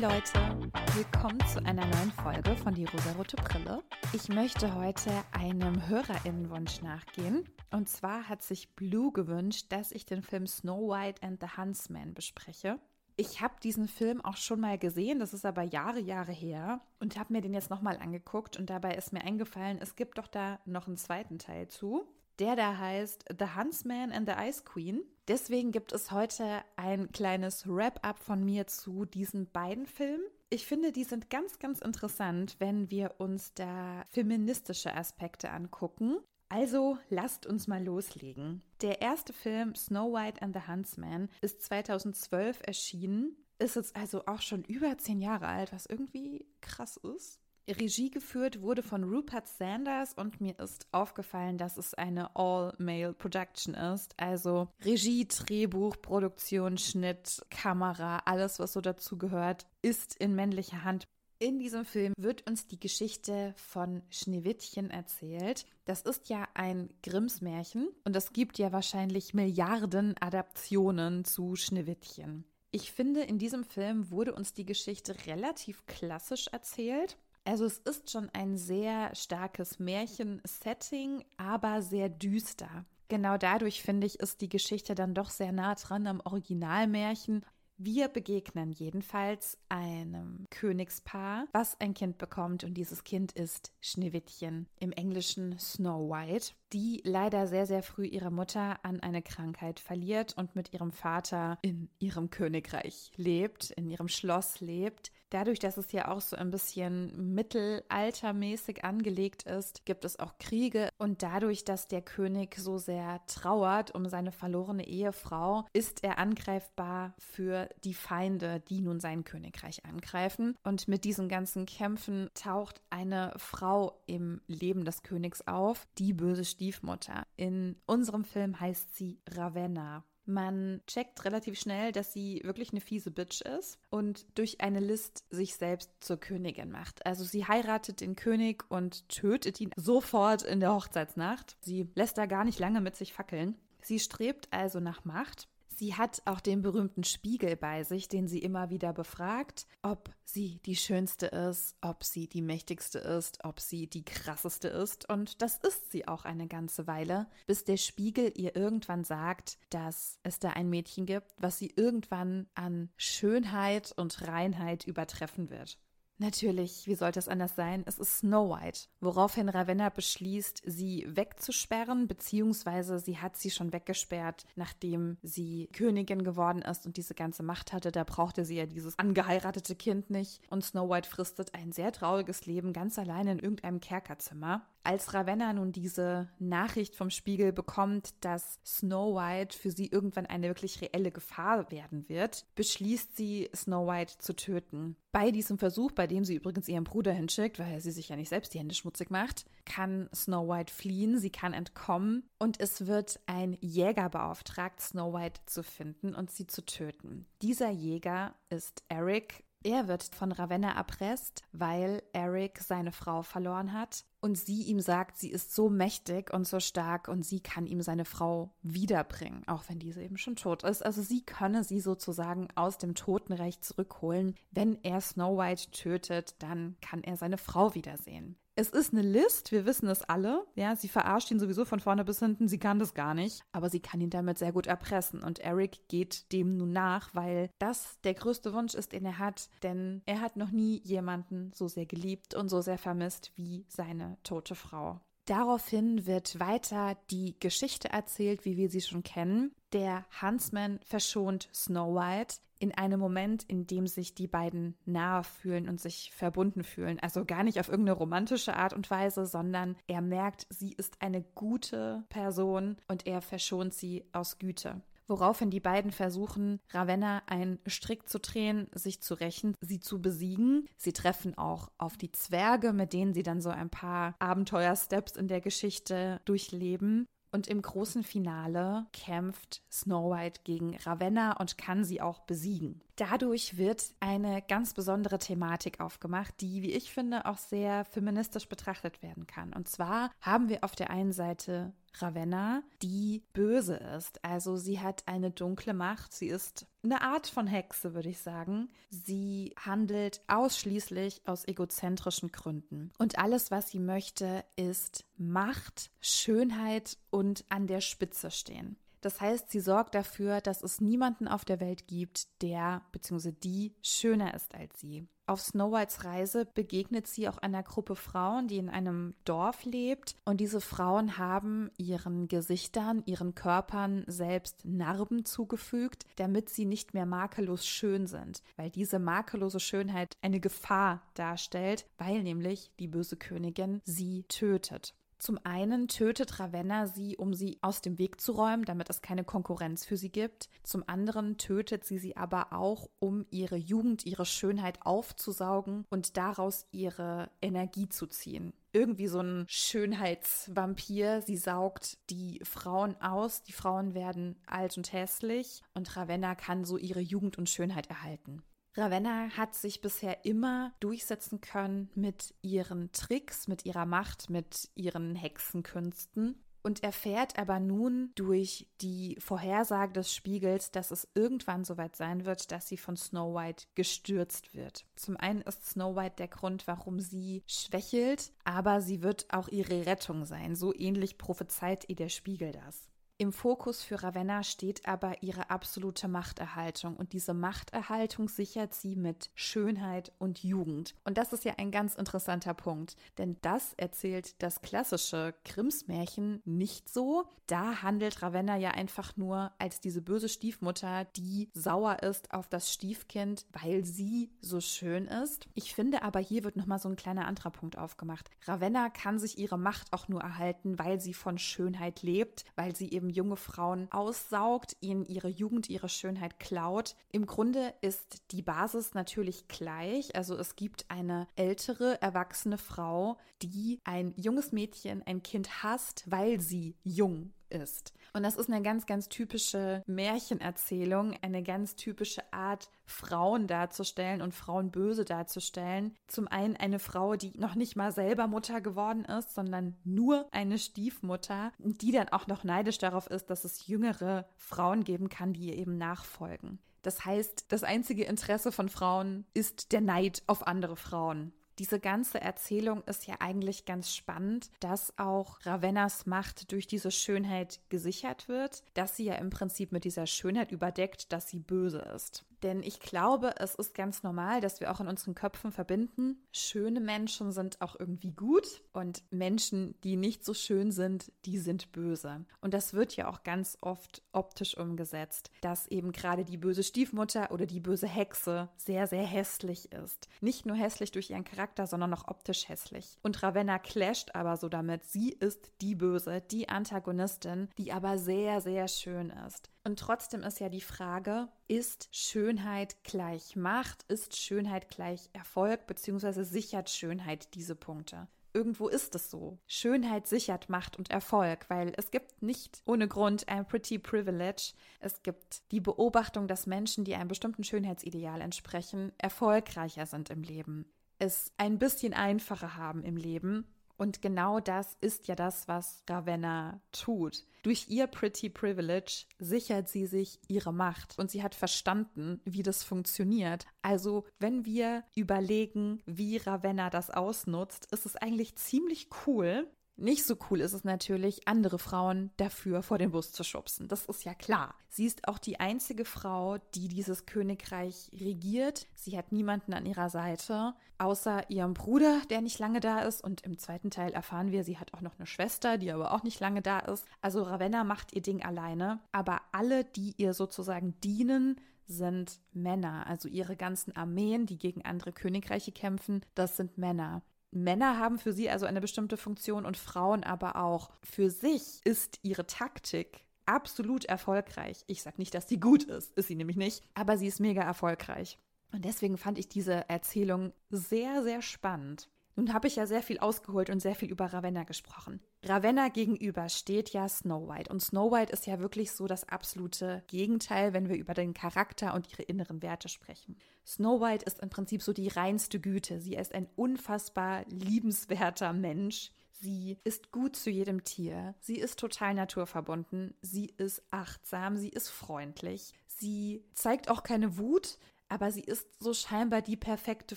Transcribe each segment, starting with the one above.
Leute, willkommen zu einer neuen Folge von Die rosarote Brille. Ich möchte heute einem Hörerinnenwunsch nachgehen. Und zwar hat sich Blue gewünscht, dass ich den Film Snow White and the Huntsman bespreche. Ich habe diesen Film auch schon mal gesehen, das ist aber Jahre, Jahre her und habe mir den jetzt nochmal angeguckt und dabei ist mir eingefallen, es gibt doch da noch einen zweiten Teil zu. Der da heißt The Huntsman and the Ice Queen. Deswegen gibt es heute ein kleines Wrap-up von mir zu diesen beiden Filmen. Ich finde, die sind ganz, ganz interessant, wenn wir uns da feministische Aspekte angucken. Also lasst uns mal loslegen. Der erste Film Snow White and the Huntsman ist 2012 erschienen, ist jetzt also auch schon über zehn Jahre alt, was irgendwie krass ist. Regie geführt wurde von Rupert Sanders und mir ist aufgefallen, dass es eine All-Male-Production ist. Also Regie, Drehbuch, Produktion, Schnitt, Kamera, alles, was so dazu gehört, ist in männlicher Hand. In diesem Film wird uns die Geschichte von Schneewittchen erzählt. Das ist ja ein Grimms Märchen und es gibt ja wahrscheinlich Milliarden Adaptionen zu Schneewittchen. Ich finde, in diesem Film wurde uns die Geschichte relativ klassisch erzählt. Also es ist schon ein sehr starkes Märchen-Setting, aber sehr düster. Genau dadurch finde ich, ist die Geschichte dann doch sehr nah dran am Originalmärchen. Wir begegnen jedenfalls einem Königspaar, was ein Kind bekommt und dieses Kind ist Schneewittchen, im Englischen Snow White, die leider sehr, sehr früh ihre Mutter an eine Krankheit verliert und mit ihrem Vater in ihrem Königreich lebt, in ihrem Schloss lebt. Dadurch, dass es ja auch so ein bisschen mittelaltermäßig angelegt ist, gibt es auch Kriege. Und dadurch, dass der König so sehr trauert um seine verlorene Ehefrau, ist er angreifbar für die Feinde, die nun sein Königreich angreifen. Und mit diesen ganzen Kämpfen taucht eine Frau im Leben des Königs auf, die böse Stiefmutter. In unserem Film heißt sie Ravenna. Man checkt relativ schnell, dass sie wirklich eine fiese Bitch ist und durch eine List sich selbst zur Königin macht. Also sie heiratet den König und tötet ihn sofort in der Hochzeitsnacht. Sie lässt da gar nicht lange mit sich fackeln. Sie strebt also nach Macht Sie hat auch den berühmten Spiegel bei sich, den sie immer wieder befragt, ob sie die schönste ist, ob sie die mächtigste ist, ob sie die krasseste ist. Und das ist sie auch eine ganze Weile, bis der Spiegel ihr irgendwann sagt, dass es da ein Mädchen gibt, was sie irgendwann an Schönheit und Reinheit übertreffen wird. Natürlich, wie sollte es anders sein? Es ist Snow White, woraufhin Ravenna beschließt, sie wegzusperren, beziehungsweise sie hat sie schon weggesperrt, nachdem sie Königin geworden ist und diese ganze Macht hatte. Da brauchte sie ja dieses angeheiratete Kind nicht. Und Snow White fristet ein sehr trauriges Leben ganz allein in irgendeinem Kerkerzimmer. Als Ravenna nun diese Nachricht vom Spiegel bekommt, dass Snow White für sie irgendwann eine wirklich reelle Gefahr werden wird, beschließt sie, Snow White zu töten. Bei diesem Versuch, bei dem sie übrigens ihren Bruder hinschickt, weil sie sich ja nicht selbst die Hände schmutzig macht, kann Snow White fliehen, sie kann entkommen und es wird ein Jäger beauftragt, Snow White zu finden und sie zu töten. Dieser Jäger ist Eric er wird von Ravenna erpresst, weil Eric seine Frau verloren hat und sie ihm sagt, sie ist so mächtig und so stark und sie kann ihm seine Frau wiederbringen, auch wenn diese eben schon tot ist. Also sie könne sie sozusagen aus dem Totenrecht zurückholen. Wenn er Snow White tötet, dann kann er seine Frau wiedersehen. Es ist eine List, wir wissen es alle. Ja, sie verarscht ihn sowieso von vorne bis hinten, sie kann das gar nicht, aber sie kann ihn damit sehr gut erpressen und Eric geht dem nun nach, weil das der größte Wunsch ist, den er hat, denn er hat noch nie jemanden so sehr geliebt und so sehr vermisst wie seine tote Frau. Daraufhin wird weiter die Geschichte erzählt, wie wir sie schon kennen. Der Huntsman verschont Snow White in einem Moment, in dem sich die beiden nahe fühlen und sich verbunden fühlen. Also gar nicht auf irgendeine romantische Art und Weise, sondern er merkt, sie ist eine gute Person und er verschont sie aus Güte woraufhin die beiden versuchen, Ravenna einen Strick zu drehen, sich zu rächen, sie zu besiegen. Sie treffen auch auf die Zwerge, mit denen sie dann so ein paar Abenteuersteps in der Geschichte durchleben. Und im großen Finale kämpft Snow White gegen Ravenna und kann sie auch besiegen. Dadurch wird eine ganz besondere Thematik aufgemacht, die, wie ich finde, auch sehr feministisch betrachtet werden kann. Und zwar haben wir auf der einen Seite Ravenna, die böse ist. Also sie hat eine dunkle Macht. Sie ist eine Art von Hexe, würde ich sagen. Sie handelt ausschließlich aus egozentrischen Gründen. Und alles, was sie möchte, ist Macht, Schönheit und an der Spitze stehen. Das heißt, sie sorgt dafür, dass es niemanden auf der Welt gibt, der bzw. die schöner ist als sie. Auf Snow Whites Reise begegnet sie auch einer Gruppe Frauen, die in einem Dorf lebt. Und diese Frauen haben ihren Gesichtern, ihren Körpern selbst Narben zugefügt, damit sie nicht mehr makellos schön sind. Weil diese makellose Schönheit eine Gefahr darstellt, weil nämlich die böse Königin sie tötet. Zum einen tötet Ravenna sie, um sie aus dem Weg zu räumen, damit es keine Konkurrenz für sie gibt. Zum anderen tötet sie sie aber auch, um ihre Jugend, ihre Schönheit aufzusaugen und daraus ihre Energie zu ziehen irgendwie so ein Schönheitsvampir. Sie saugt die Frauen aus, die Frauen werden alt und hässlich und Ravenna kann so ihre Jugend und Schönheit erhalten. Ravenna hat sich bisher immer durchsetzen können mit ihren Tricks, mit ihrer Macht, mit ihren Hexenkünsten und erfährt aber nun durch die Vorhersage des Spiegels, dass es irgendwann soweit sein wird, dass sie von Snow White gestürzt wird. Zum einen ist Snow White der Grund, warum sie schwächelt, aber sie wird auch ihre Rettung sein. So ähnlich prophezeit ihr der Spiegel das. Im Fokus für Ravenna steht aber ihre absolute Machterhaltung und diese Machterhaltung sichert sie mit Schönheit und Jugend. Und das ist ja ein ganz interessanter Punkt, denn das erzählt das klassische Grimms-Märchen nicht so. Da handelt Ravenna ja einfach nur als diese böse Stiefmutter, die sauer ist auf das Stiefkind, weil sie so schön ist. Ich finde aber hier wird nochmal so ein kleiner anderer Punkt aufgemacht. Ravenna kann sich ihre Macht auch nur erhalten, weil sie von Schönheit lebt, weil sie eben junge Frauen aussaugt, ihnen ihre Jugend, ihre Schönheit klaut. Im Grunde ist die Basis natürlich gleich. Also es gibt eine ältere, erwachsene Frau, die ein junges Mädchen, ein Kind hasst, weil sie jung ist. Und das ist eine ganz, ganz typische Märchenerzählung, eine ganz typische Art, Frauen darzustellen und Frauen böse darzustellen. Zum einen eine Frau, die noch nicht mal selber Mutter geworden ist, sondern nur eine Stiefmutter, die dann auch noch neidisch darauf ist, dass es jüngere Frauen geben kann, die ihr eben nachfolgen. Das heißt, das einzige Interesse von Frauen ist der Neid auf andere Frauen diese ganze Erzählung ist ja eigentlich ganz spannend, dass auch Ravennas Macht durch diese Schönheit gesichert wird, dass sie ja im Prinzip mit dieser Schönheit überdeckt, dass sie böse ist. Denn ich glaube, es ist ganz normal, dass wir auch in unseren Köpfen verbinden, schöne Menschen sind auch irgendwie gut und Menschen, die nicht so schön sind, die sind böse. Und das wird ja auch ganz oft optisch umgesetzt, dass eben gerade die böse Stiefmutter oder die böse Hexe sehr, sehr hässlich ist. Nicht nur hässlich durch ihren Charakter, sondern auch optisch hässlich. Und Ravenna clasht aber so damit. Sie ist die Böse, die Antagonistin, die aber sehr, sehr schön ist. Und trotzdem ist ja die Frage, ist Schönheit gleich Macht? Ist Schönheit gleich Erfolg? Beziehungsweise sichert Schönheit diese Punkte? Irgendwo ist es so. Schönheit sichert Macht und Erfolg, weil es gibt nicht ohne Grund ein Pretty Privilege. Es gibt die Beobachtung, dass Menschen, die einem bestimmten Schönheitsideal entsprechen, erfolgreicher sind im Leben, es ein bisschen einfacher haben im Leben und genau das ist ja das, was Ravenna tut. Durch ihr Pretty Privilege sichert sie sich ihre Macht und sie hat verstanden, wie das funktioniert. Also, wenn wir überlegen, wie Ravenna das ausnutzt, ist es eigentlich ziemlich cool, nicht so cool ist es natürlich, andere Frauen dafür vor den Bus zu schubsen. Das ist ja klar. Sie ist auch die einzige Frau, die dieses Königreich regiert. Sie hat niemanden an ihrer Seite, außer ihrem Bruder, der nicht lange da ist. Und im zweiten Teil erfahren wir, sie hat auch noch eine Schwester, die aber auch nicht lange da ist. Also Ravenna macht ihr Ding alleine. Aber alle, die ihr sozusagen dienen, sind Männer. Also ihre ganzen Armeen, die gegen andere Königreiche kämpfen, das sind Männer. Männer haben für sie also eine bestimmte Funktion und Frauen aber auch. Für sich ist ihre Taktik absolut erfolgreich. Ich sage nicht, dass sie gut ist, ist sie nämlich nicht, aber sie ist mega erfolgreich. Und deswegen fand ich diese Erzählung sehr, sehr spannend. Nun habe ich ja sehr viel ausgeholt und sehr viel über Ravenna gesprochen. Ravenna gegenüber steht ja Snow White. Und Snow White ist ja wirklich so das absolute Gegenteil, wenn wir über den Charakter und ihre inneren Werte sprechen. Snow White ist im Prinzip so die reinste Güte. Sie ist ein unfassbar liebenswerter Mensch. Sie ist gut zu jedem Tier. Sie ist total naturverbunden. Sie ist achtsam. Sie ist freundlich. Sie zeigt auch keine Wut, aber sie ist so scheinbar die perfekte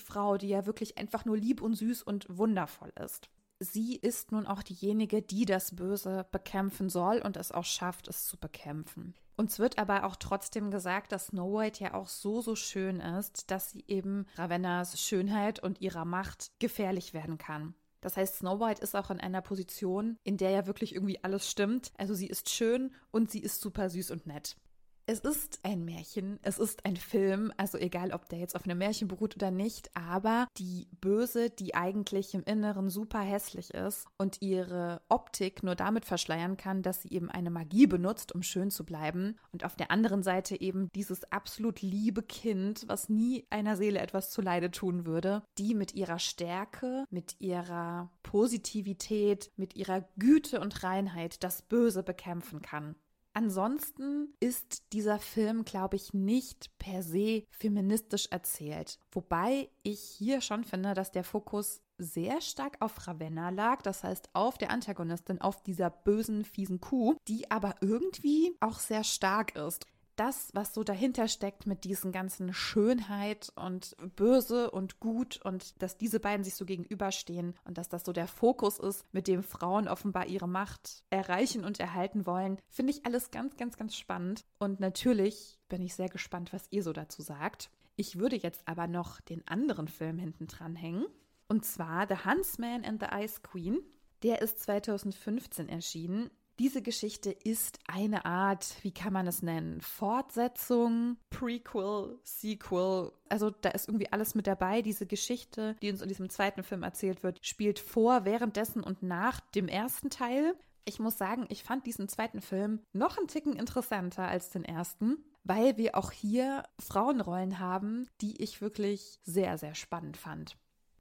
Frau, die ja wirklich einfach nur lieb und süß und wundervoll ist. Sie ist nun auch diejenige, die das Böse bekämpfen soll und es auch schafft, es zu bekämpfen. Uns wird aber auch trotzdem gesagt, dass Snow White ja auch so, so schön ist, dass sie eben Ravennas Schönheit und ihrer Macht gefährlich werden kann. Das heißt, Snow White ist auch in einer Position, in der ja wirklich irgendwie alles stimmt. Also sie ist schön und sie ist super süß und nett. Es ist ein Märchen, es ist ein Film, also egal, ob der jetzt auf einem Märchen beruht oder nicht, aber die Böse, die eigentlich im Inneren super hässlich ist und ihre Optik nur damit verschleiern kann, dass sie eben eine Magie benutzt, um schön zu bleiben. Und auf der anderen Seite eben dieses absolut liebe Kind, was nie einer Seele etwas zuleide tun würde, die mit ihrer Stärke, mit ihrer Positivität, mit ihrer Güte und Reinheit das Böse bekämpfen kann. Ansonsten ist dieser Film, glaube ich, nicht per se feministisch erzählt. Wobei ich hier schon finde, dass der Fokus sehr stark auf Ravenna lag, das heißt auf der Antagonistin, auf dieser bösen, fiesen Kuh, die aber irgendwie auch sehr stark ist das, was so dahinter steckt mit diesen ganzen Schönheit und Böse und Gut und dass diese beiden sich so gegenüberstehen und dass das so der Fokus ist, mit dem Frauen offenbar ihre Macht erreichen und erhalten wollen, finde ich alles ganz, ganz, ganz spannend. Und natürlich bin ich sehr gespannt, was ihr so dazu sagt. Ich würde jetzt aber noch den anderen Film hinten dran hängen. Und zwar The Huntsman and the Ice Queen. Der ist 2015 erschienen diese Geschichte ist eine Art, wie kann man es nennen? Fortsetzung, Prequel, Sequel. Also da ist irgendwie alles mit dabei. Diese Geschichte, die uns in diesem zweiten Film erzählt wird, spielt vor, währenddessen und nach dem ersten Teil. Ich muss sagen, ich fand diesen zweiten Film noch einen Ticken interessanter als den ersten, weil wir auch hier Frauenrollen haben, die ich wirklich sehr, sehr spannend fand.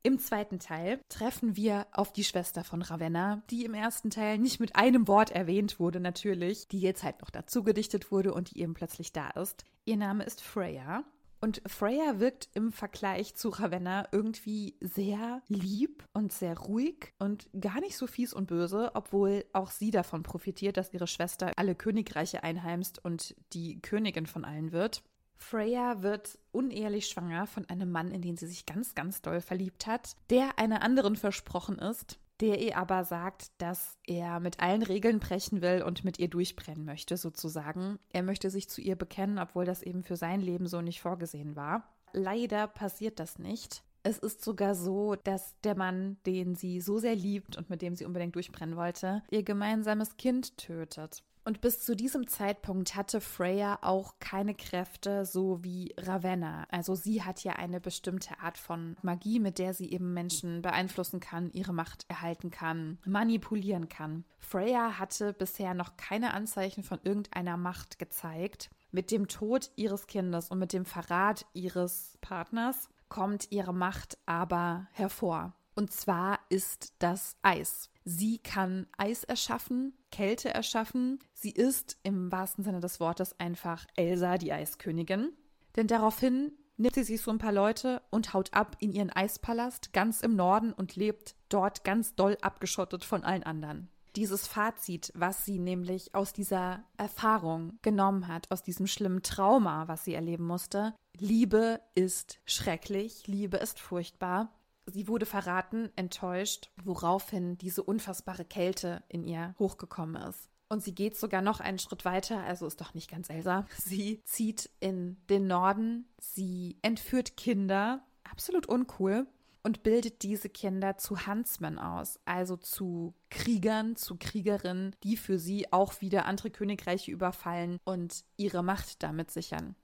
Im zweiten Teil treffen wir auf die Schwester von Ravenna, die im ersten Teil nicht mit einem Wort erwähnt wurde, natürlich, die jetzt halt noch dazu gedichtet wurde und die eben plötzlich da ist. Ihr Name ist Freya. Und Freya wirkt im Vergleich zu Ravenna irgendwie sehr lieb und sehr ruhig und gar nicht so fies und böse, obwohl auch sie davon profitiert, dass ihre Schwester alle Königreiche einheimst und die Königin von allen wird. Freya wird unehelich schwanger von einem Mann, in den sie sich ganz, ganz doll verliebt hat, der einer anderen versprochen ist, der ihr aber sagt, dass er mit allen Regeln brechen will und mit ihr durchbrennen möchte, sozusagen. Er möchte sich zu ihr bekennen, obwohl das eben für sein Leben so nicht vorgesehen war. Leider passiert das nicht. Es ist sogar so, dass der Mann, den sie so sehr liebt und mit dem sie unbedingt durchbrennen wollte, ihr gemeinsames Kind tötet. Und bis zu diesem Zeitpunkt hatte Freya auch keine Kräfte, so wie Ravenna. Also sie hat ja eine bestimmte Art von Magie, mit der sie eben Menschen beeinflussen kann, ihre Macht erhalten kann, manipulieren kann. Freya hatte bisher noch keine Anzeichen von irgendeiner Macht gezeigt. Mit dem Tod ihres Kindes und mit dem Verrat ihres Partners kommt ihre Macht aber hervor. Und zwar ist das Eis. Sie kann Eis erschaffen, Kälte erschaffen. Sie ist im wahrsten Sinne des Wortes einfach Elsa, die Eiskönigin. Denn daraufhin nimmt sie sich so ein paar Leute und haut ab in ihren Eispalast ganz im Norden und lebt dort ganz doll abgeschottet von allen anderen. Dieses Fazit, was sie nämlich aus dieser Erfahrung genommen hat, aus diesem schlimmen Trauma, was sie erleben musste, Liebe ist schrecklich, Liebe ist furchtbar Sie wurde verraten, enttäuscht, woraufhin diese unfassbare Kälte in ihr hochgekommen ist. Und sie geht sogar noch einen Schritt weiter, also ist doch nicht ganz Elsa. Sie zieht in den Norden, sie entführt Kinder, absolut uncool, und bildet diese Kinder zu Huntsmen aus, also zu Kriegern, zu Kriegerinnen, die für sie auch wieder andere Königreiche überfallen und ihre Macht damit sichern.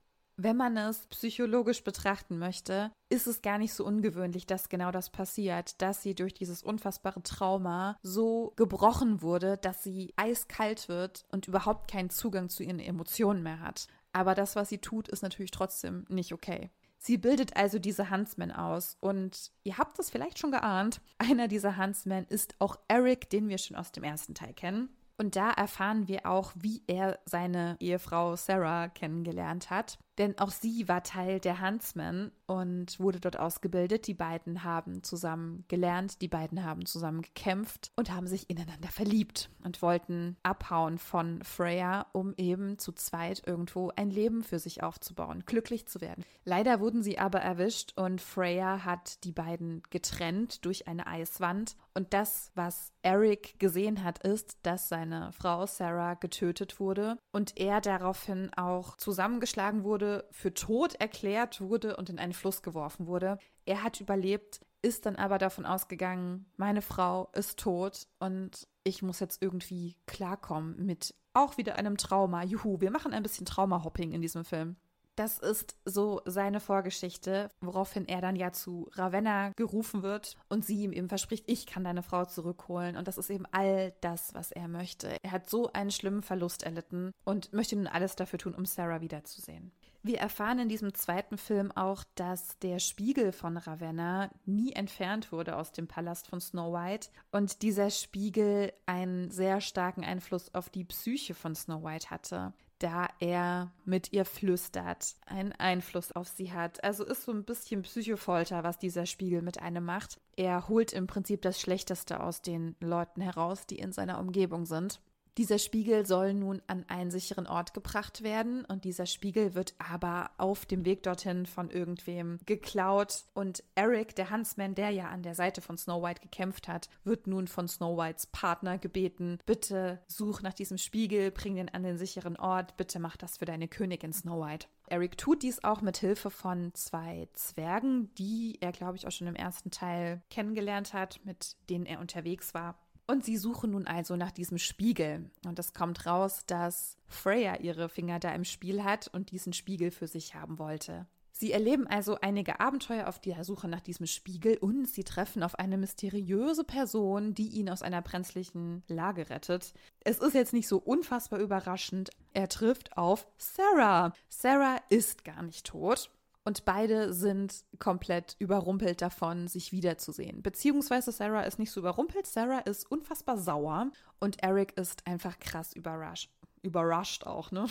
Wenn man es psychologisch betrachten möchte, ist es gar nicht so ungewöhnlich, dass genau das passiert, dass sie durch dieses unfassbare Trauma so gebrochen wurde, dass sie eiskalt wird und überhaupt keinen Zugang zu ihren Emotionen mehr hat. Aber das, was sie tut, ist natürlich trotzdem nicht okay. Sie bildet also diese Huntsmen aus und ihr habt es vielleicht schon geahnt, einer dieser Huntsmen ist auch Eric, den wir schon aus dem ersten Teil kennen. Und da erfahren wir auch, wie er seine Ehefrau Sarah kennengelernt hat. Denn auch sie war Teil der Huntsmen und wurde dort ausgebildet. Die beiden haben zusammen gelernt, die beiden haben zusammen gekämpft und haben sich ineinander verliebt und wollten abhauen von Freya, um eben zu zweit irgendwo ein Leben für sich aufzubauen, glücklich zu werden. Leider wurden sie aber erwischt und Freya hat die beiden getrennt durch eine Eiswand. Und das, was Eric gesehen hat, ist, dass seine Frau Sarah getötet wurde und er daraufhin auch zusammengeschlagen für tot erklärt wurde und in einen Fluss geworfen wurde. Er hat überlebt, ist dann aber davon ausgegangen, meine Frau ist tot und ich muss jetzt irgendwie klarkommen mit auch wieder einem Trauma. Juhu, wir machen ein bisschen Trauma-Hopping in diesem Film. Das ist so seine Vorgeschichte, woraufhin er dann ja zu Ravenna gerufen wird und sie ihm eben verspricht, ich kann deine Frau zurückholen. Und das ist eben all das, was er möchte. Er hat so einen schlimmen Verlust erlitten und möchte nun alles dafür tun, um Sarah wiederzusehen. Wir erfahren in diesem zweiten Film auch, dass der Spiegel von Ravenna nie entfernt wurde aus dem Palast von Snow White und dieser Spiegel einen sehr starken Einfluss auf die Psyche von Snow White hatte, da er mit ihr flüstert, einen Einfluss auf sie hat. Also ist so ein bisschen Psychofolter, was dieser Spiegel mit einem macht. Er holt im Prinzip das Schlechteste aus den Leuten heraus, die in seiner Umgebung sind. Dieser Spiegel soll nun an einen sicheren Ort gebracht werden und dieser Spiegel wird aber auf dem Weg dorthin von irgendwem geklaut und Eric, der Huntsman, der ja an der Seite von Snow White gekämpft hat, wird nun von Snow Whites Partner gebeten, bitte such nach diesem Spiegel, bring den an den sicheren Ort, bitte mach das für deine Königin Snow White. Eric tut dies auch mit Hilfe von zwei Zwergen, die er, glaube ich, auch schon im ersten Teil kennengelernt hat, mit denen er unterwegs war. Und sie suchen nun also nach diesem Spiegel. Und es kommt raus, dass Freya ihre Finger da im Spiel hat und diesen Spiegel für sich haben wollte. Sie erleben also einige Abenteuer auf der Suche nach diesem Spiegel und sie treffen auf eine mysteriöse Person, die ihn aus einer brenzlichen Lage rettet. Es ist jetzt nicht so unfassbar überraschend. Er trifft auf Sarah. Sarah ist gar nicht tot. Und beide sind komplett überrumpelt davon, sich wiederzusehen. Beziehungsweise Sarah ist nicht so überrumpelt, Sarah ist unfassbar sauer und Eric ist einfach krass überrascht. Überrascht auch, ne?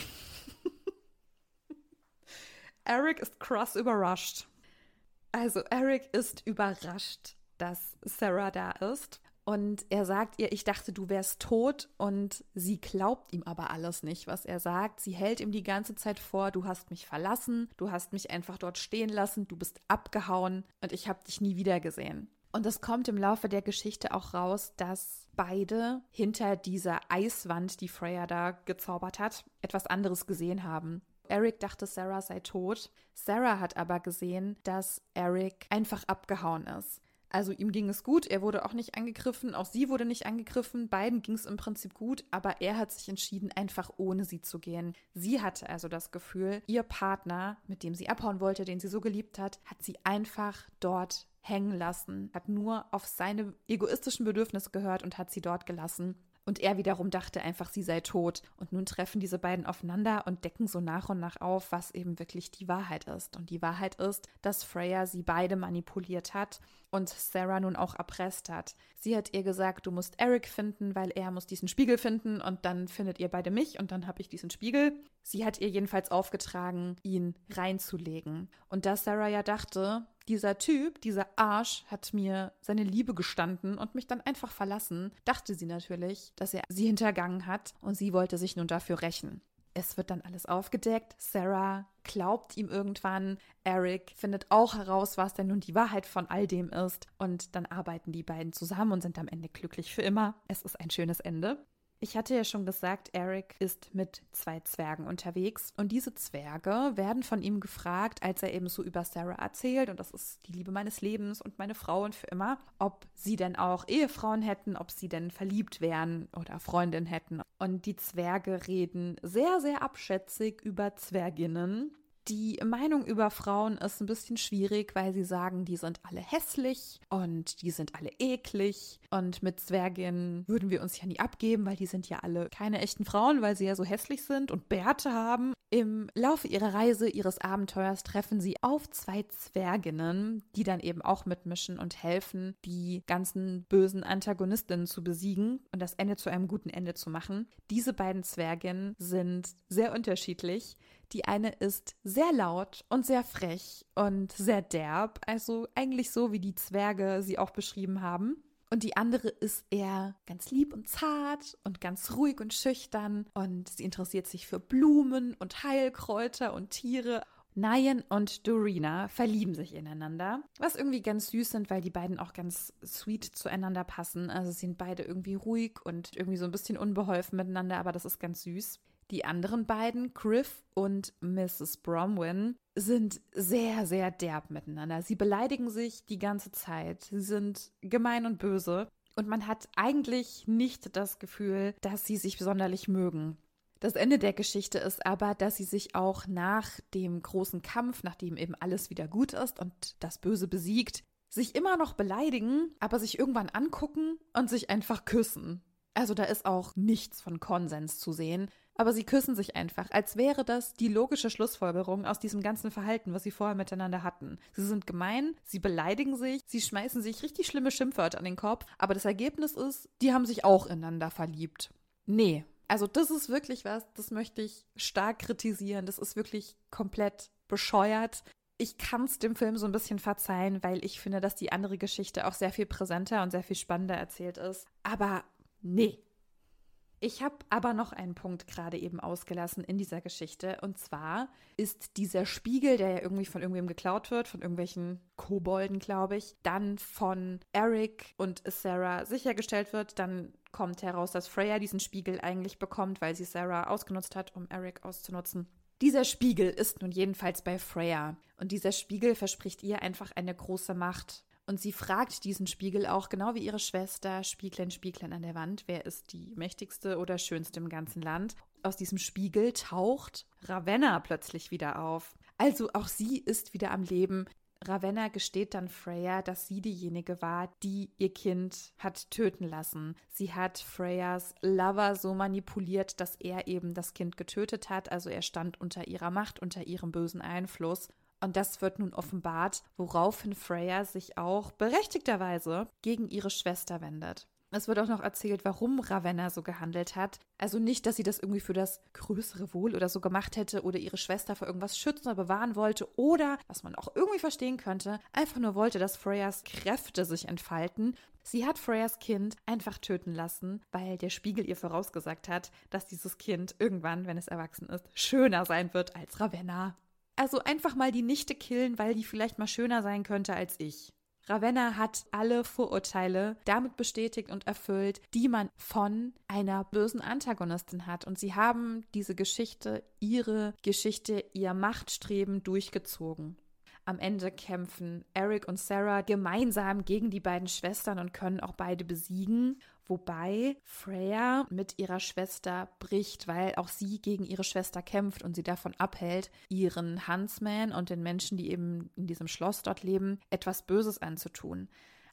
Eric ist krass überrascht. Also Eric ist überrascht, dass Sarah da ist und er sagt ihr, ich dachte, du wärst tot. Und sie glaubt ihm aber alles nicht, was er sagt. Sie hält ihm die ganze Zeit vor, du hast mich verlassen, du hast mich einfach dort stehen lassen, du bist abgehauen und ich habe dich nie wieder gesehen. Und es kommt im Laufe der Geschichte auch raus, dass beide hinter dieser Eiswand, die Freya da gezaubert hat, etwas anderes gesehen haben. Eric dachte, Sarah sei tot. Sarah hat aber gesehen, dass Eric einfach abgehauen ist. Also ihm ging es gut, er wurde auch nicht angegriffen, auch sie wurde nicht angegriffen, beiden ging es im Prinzip gut, aber er hat sich entschieden, einfach ohne sie zu gehen. Sie hatte also das Gefühl, ihr Partner, mit dem sie abhauen wollte, den sie so geliebt hat, hat sie einfach dort hängen lassen, hat nur auf seine egoistischen Bedürfnisse gehört und hat sie dort gelassen. Und er wiederum dachte einfach, sie sei tot. Und nun treffen diese beiden aufeinander und decken so nach und nach auf, was eben wirklich die Wahrheit ist. Und die Wahrheit ist, dass Freya sie beide manipuliert hat und Sarah nun auch erpresst hat. Sie hat ihr gesagt, du musst Eric finden, weil er muss diesen Spiegel finden und dann findet ihr beide mich und dann habe ich diesen Spiegel. Sie hat ihr jedenfalls aufgetragen, ihn reinzulegen. Und da Sarah ja dachte, dieser Typ, dieser Arsch hat mir seine Liebe gestanden und mich dann einfach verlassen, dachte sie natürlich, dass er sie hintergangen hat und sie wollte sich nun dafür rächen. Es wird dann alles aufgedeckt. Sarah glaubt ihm irgendwann. Eric findet auch heraus, was denn nun die Wahrheit von all dem ist. Und dann arbeiten die beiden zusammen und sind am Ende glücklich für immer. Es ist ein schönes Ende. Ich hatte ja schon gesagt, Eric ist mit zwei Zwergen unterwegs. Und diese Zwerge werden von ihm gefragt, als er eben so über Sarah erzählt. Und das ist die Liebe meines Lebens und meine Frau und für immer, ob sie denn auch Ehefrauen hätten, ob sie denn verliebt wären oder Freundin hätten. Und die Zwerge reden sehr, sehr abschätzig über Zwerginnen Die Meinung über Frauen ist ein bisschen schwierig, weil sie sagen, die sind alle hässlich und die sind alle eklig. Und mit Zwerginnen würden wir uns ja nie abgeben, weil die sind ja alle keine echten Frauen, weil sie ja so hässlich sind und Bärte haben. Im Laufe ihrer Reise, ihres Abenteuers treffen sie auf zwei Zwerginnen, die dann eben auch mitmischen und helfen, die ganzen bösen Antagonistinnen zu besiegen und das Ende zu einem guten Ende zu machen. Diese beiden Zwerginnen sind sehr unterschiedlich. Die eine ist sehr laut und sehr frech und sehr derb, also eigentlich so, wie die Zwerge sie auch beschrieben haben. Und die andere ist eher ganz lieb und zart und ganz ruhig und schüchtern und sie interessiert sich für Blumen und Heilkräuter und Tiere. Nayan und Dorina verlieben sich ineinander, was irgendwie ganz süß sind, weil die beiden auch ganz sweet zueinander passen. Also sind beide irgendwie ruhig und irgendwie so ein bisschen unbeholfen miteinander, aber das ist ganz süß. Die anderen beiden, Griff und Mrs. Bromwyn, sind sehr, sehr derb miteinander. Sie beleidigen sich die ganze Zeit. Sie sind gemein und böse. Und man hat eigentlich nicht das Gefühl, dass sie sich sonderlich mögen. Das Ende der Geschichte ist aber, dass sie sich auch nach dem großen Kampf, nachdem eben alles wieder gut ist und das Böse besiegt, sich immer noch beleidigen, aber sich irgendwann angucken und sich einfach küssen. Also da ist auch nichts von Konsens zu sehen aber sie küssen sich einfach, als wäre das die logische Schlussfolgerung aus diesem ganzen Verhalten, was sie vorher miteinander hatten. Sie sind gemein, sie beleidigen sich, sie schmeißen sich richtig schlimme Schimpfwörter an den Kopf, aber das Ergebnis ist, die haben sich auch ineinander verliebt. Nee, also das ist wirklich was, das möchte ich stark kritisieren, das ist wirklich komplett bescheuert. Ich kann es dem Film so ein bisschen verzeihen, weil ich finde, dass die andere Geschichte auch sehr viel präsenter und sehr viel spannender erzählt ist. Aber nee, ich habe aber noch einen Punkt gerade eben ausgelassen in dieser Geschichte. Und zwar ist dieser Spiegel, der ja irgendwie von irgendwem geklaut wird, von irgendwelchen Kobolden, glaube ich, dann von Eric und Sarah sichergestellt wird. Dann kommt heraus, dass Freya diesen Spiegel eigentlich bekommt, weil sie Sarah ausgenutzt hat, um Eric auszunutzen. Dieser Spiegel ist nun jedenfalls bei Freya. Und dieser Spiegel verspricht ihr einfach eine große Macht. Und sie fragt diesen Spiegel auch, genau wie ihre Schwester, Spieglein, Spieglein an der Wand, wer ist die mächtigste oder schönste im ganzen Land. Aus diesem Spiegel taucht Ravenna plötzlich wieder auf. Also auch sie ist wieder am Leben. Ravenna gesteht dann Freya, dass sie diejenige war, die ihr Kind hat töten lassen. Sie hat Freyas Lover so manipuliert, dass er eben das Kind getötet hat. Also er stand unter ihrer Macht, unter ihrem bösen Einfluss. Und das wird nun offenbart, woraufhin Freya sich auch berechtigterweise gegen ihre Schwester wendet. Es wird auch noch erzählt, warum Ravenna so gehandelt hat. Also nicht, dass sie das irgendwie für das größere Wohl oder so gemacht hätte oder ihre Schwester vor irgendwas schützen oder bewahren wollte oder, was man auch irgendwie verstehen könnte, einfach nur wollte, dass Freyas Kräfte sich entfalten. Sie hat Freyas Kind einfach töten lassen, weil der Spiegel ihr vorausgesagt hat, dass dieses Kind irgendwann, wenn es erwachsen ist, schöner sein wird als Ravenna. Also einfach mal die Nichte killen, weil die vielleicht mal schöner sein könnte als ich. Ravenna hat alle Vorurteile damit bestätigt und erfüllt, die man von einer bösen Antagonistin hat. Und sie haben diese Geschichte, ihre Geschichte, ihr Machtstreben durchgezogen. Am Ende kämpfen Eric und Sarah gemeinsam gegen die beiden Schwestern und können auch beide besiegen wobei Freya mit ihrer Schwester bricht, weil auch sie gegen ihre Schwester kämpft und sie davon abhält, ihren Huntsman und den Menschen, die eben in diesem Schloss dort leben, etwas Böses anzutun.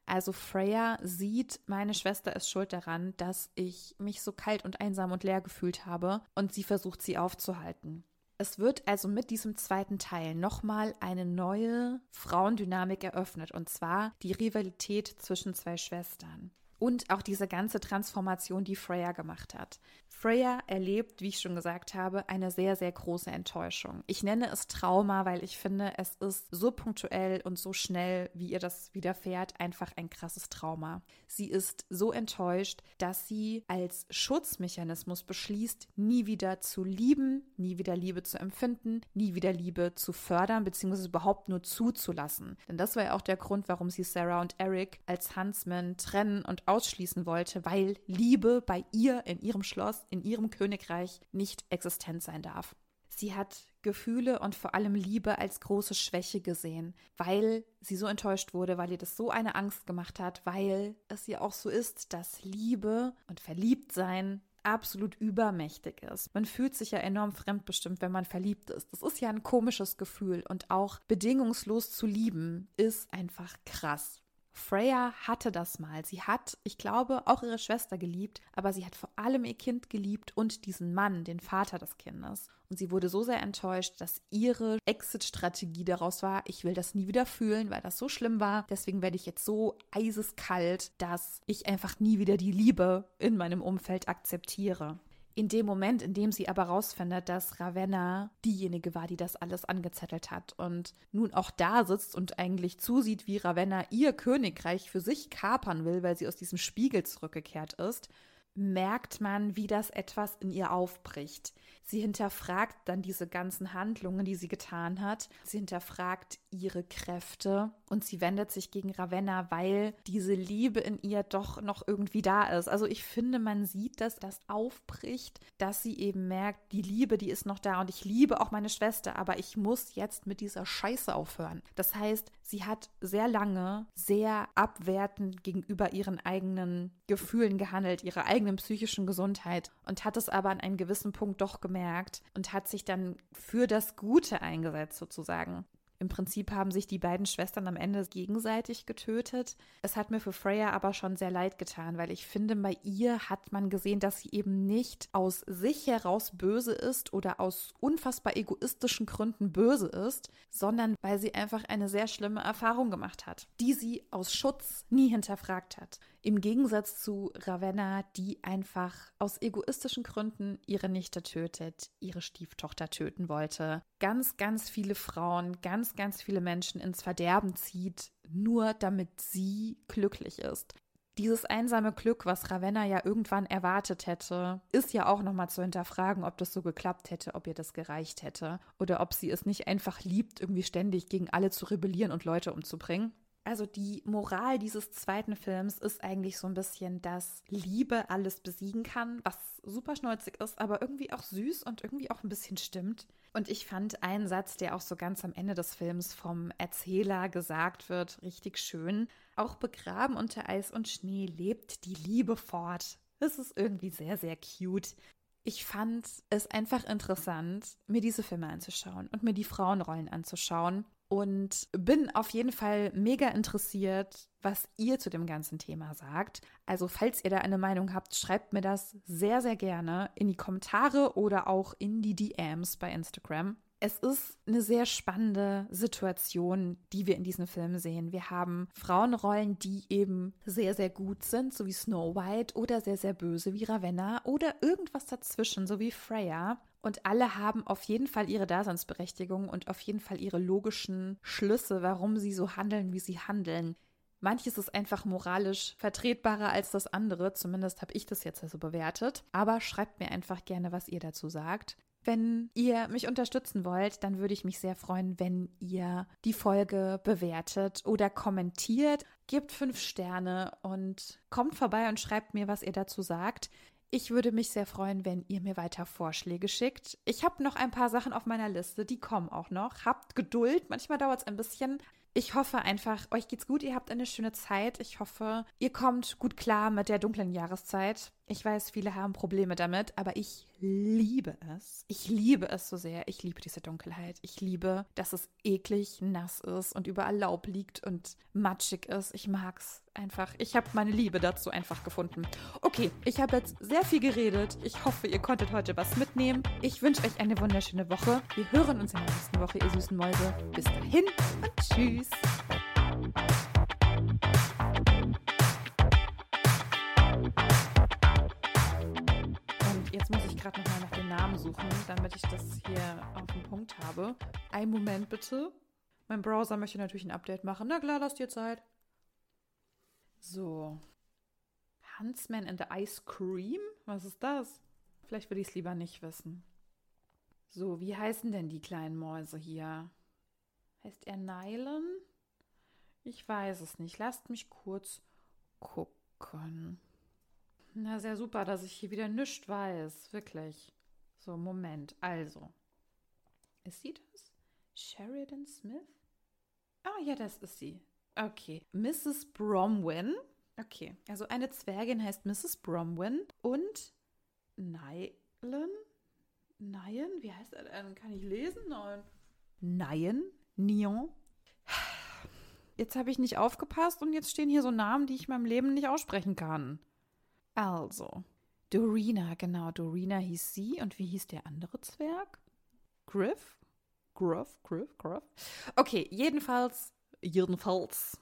Also Freya sieht, meine Schwester ist schuld daran, dass ich mich so kalt und einsam und leer gefühlt habe und sie versucht sie aufzuhalten. Es wird also mit diesem zweiten Teil nochmal eine neue Frauendynamik eröffnet, und zwar die Rivalität zwischen zwei Schwestern und auch diese ganze Transformation, die Freya gemacht hat. Freya erlebt, wie ich schon gesagt habe, eine sehr, sehr große Enttäuschung. Ich nenne es Trauma, weil ich finde, es ist so punktuell und so schnell, wie ihr das widerfährt, einfach ein krasses Trauma. Sie ist so enttäuscht, dass sie als Schutzmechanismus beschließt, nie wieder zu lieben, nie wieder Liebe zu empfinden, nie wieder Liebe zu fördern, beziehungsweise überhaupt nur zuzulassen. Denn das war ja auch der Grund, warum sie Sarah und Eric als Huntsman trennen und ausschließen wollte, weil Liebe bei ihr in ihrem Schloss in ihrem Königreich nicht existent sein darf. Sie hat Gefühle und vor allem Liebe als große Schwäche gesehen, weil sie so enttäuscht wurde, weil ihr das so eine Angst gemacht hat, weil es ihr auch so ist, dass Liebe und Verliebtsein absolut übermächtig ist. Man fühlt sich ja enorm fremdbestimmt, wenn man verliebt ist. Das ist ja ein komisches Gefühl und auch bedingungslos zu lieben ist einfach krass. Freya hatte das mal. Sie hat, ich glaube, auch ihre Schwester geliebt, aber sie hat vor allem ihr Kind geliebt und diesen Mann, den Vater des Kindes. Und sie wurde so sehr enttäuscht, dass ihre Exit-Strategie daraus war, ich will das nie wieder fühlen, weil das so schlimm war. Deswegen werde ich jetzt so eiseskalt, dass ich einfach nie wieder die Liebe in meinem Umfeld akzeptiere. In dem Moment, in dem sie aber rausfindet, dass Ravenna diejenige war, die das alles angezettelt hat und nun auch da sitzt und eigentlich zusieht, wie Ravenna ihr Königreich für sich kapern will, weil sie aus diesem Spiegel zurückgekehrt ist, merkt man, wie das etwas in ihr aufbricht. Sie hinterfragt dann diese ganzen Handlungen, die sie getan hat. Sie hinterfragt ihre Kräfte und sie wendet sich gegen Ravenna, weil diese Liebe in ihr doch noch irgendwie da ist. Also ich finde, man sieht, dass das aufbricht, dass sie eben merkt, die Liebe, die ist noch da und ich liebe auch meine Schwester, aber ich muss jetzt mit dieser Scheiße aufhören. Das heißt, sie hat sehr lange sehr abwertend gegenüber ihren eigenen Gefühlen gehandelt, ihrer eigenen psychischen Gesundheit und hat es aber an einem gewissen Punkt doch gemerkt, gemerkt und hat sich dann für das Gute eingesetzt sozusagen. Im Prinzip haben sich die beiden Schwestern am Ende gegenseitig getötet. Es hat mir für Freya aber schon sehr leid getan, weil ich finde, bei ihr hat man gesehen, dass sie eben nicht aus sich heraus böse ist oder aus unfassbar egoistischen Gründen böse ist, sondern weil sie einfach eine sehr schlimme Erfahrung gemacht hat, die sie aus Schutz nie hinterfragt hat. Im Gegensatz zu Ravenna, die einfach aus egoistischen Gründen ihre Nichte tötet, ihre Stieftochter töten wollte, ganz, ganz viele Frauen, ganz, ganz viele Menschen ins Verderben zieht, nur damit sie glücklich ist. Dieses einsame Glück, was Ravenna ja irgendwann erwartet hätte, ist ja auch nochmal zu hinterfragen, ob das so geklappt hätte, ob ihr das gereicht hätte oder ob sie es nicht einfach liebt, irgendwie ständig gegen alle zu rebellieren und Leute umzubringen. Also die Moral dieses zweiten Films ist eigentlich so ein bisschen, dass Liebe alles besiegen kann, was super schnäuzig ist, aber irgendwie auch süß und irgendwie auch ein bisschen stimmt. Und ich fand einen Satz, der auch so ganz am Ende des Films vom Erzähler gesagt wird, richtig schön. Auch begraben unter Eis und Schnee lebt die Liebe fort. Das ist irgendwie sehr, sehr cute. Ich fand es einfach interessant, mir diese Filme anzuschauen und mir die Frauenrollen anzuschauen und bin auf jeden Fall mega interessiert, was ihr zu dem ganzen Thema sagt. Also falls ihr da eine Meinung habt, schreibt mir das sehr, sehr gerne in die Kommentare oder auch in die DMs bei Instagram. Es ist eine sehr spannende Situation, die wir in diesem Film sehen. Wir haben Frauenrollen, die eben sehr, sehr gut sind, so wie Snow White, oder sehr, sehr böse wie Ravenna, oder irgendwas dazwischen, so wie Freya. Und alle haben auf jeden Fall ihre Daseinsberechtigung und auf jeden Fall ihre logischen Schlüsse, warum sie so handeln, wie sie handeln. Manches ist einfach moralisch vertretbarer als das andere, zumindest habe ich das jetzt so bewertet. Aber schreibt mir einfach gerne, was ihr dazu sagt. Wenn ihr mich unterstützen wollt, dann würde ich mich sehr freuen, wenn ihr die Folge bewertet oder kommentiert. Gebt fünf Sterne und kommt vorbei und schreibt mir, was ihr dazu sagt. Ich würde mich sehr freuen, wenn ihr mir weiter Vorschläge schickt. Ich habe noch ein paar Sachen auf meiner Liste, die kommen auch noch. Habt Geduld, manchmal dauert es ein bisschen. Ich hoffe einfach, euch geht's gut, ihr habt eine schöne Zeit. Ich hoffe, ihr kommt gut klar mit der dunklen Jahreszeit. Ich weiß, viele haben Probleme damit, aber ich liebe es. Ich liebe es so sehr. Ich liebe diese Dunkelheit. Ich liebe, dass es eklig nass ist und überall Laub liegt und matschig ist. Ich mag's einfach. Ich habe meine Liebe dazu einfach gefunden. Okay, ich habe jetzt sehr viel geredet. Ich hoffe, ihr konntet heute was mitnehmen. Ich wünsche euch eine wunderschöne Woche. Wir hören uns in der nächsten Woche, ihr süßen Mäuse. Bis dahin und tschüss. Damit ich das hier auf den Punkt habe. Ein Moment bitte. Mein Browser möchte natürlich ein Update machen. Na klar, lasst dir Zeit. So. Huntsman and Ice Cream? Was ist das? Vielleicht würde ich es lieber nicht wissen. So, wie heißen denn die kleinen Mäuse hier? Heißt er Nylon? Ich weiß es nicht. Lasst mich kurz gucken. Na, sehr super, dass ich hier wieder nichts weiß. Wirklich. So, Moment. Also. Ist sie das? Sheridan Smith? Ah, ja, das ist sie. Okay. Mrs. Bromwin. Okay. Also eine Zwergin heißt Mrs. Bromwin und Nylen? Nyan? Wie heißt er denn? Kann ich lesen? Nein. Nyan? Nyan? Jetzt habe ich nicht aufgepasst und jetzt stehen hier so Namen, die ich in meinem Leben nicht aussprechen kann. Also, Dorina, genau, Dorina hieß sie. Und wie hieß der andere Zwerg? Griff? Gruff, Griff, Gruff. Okay, jedenfalls, jedenfalls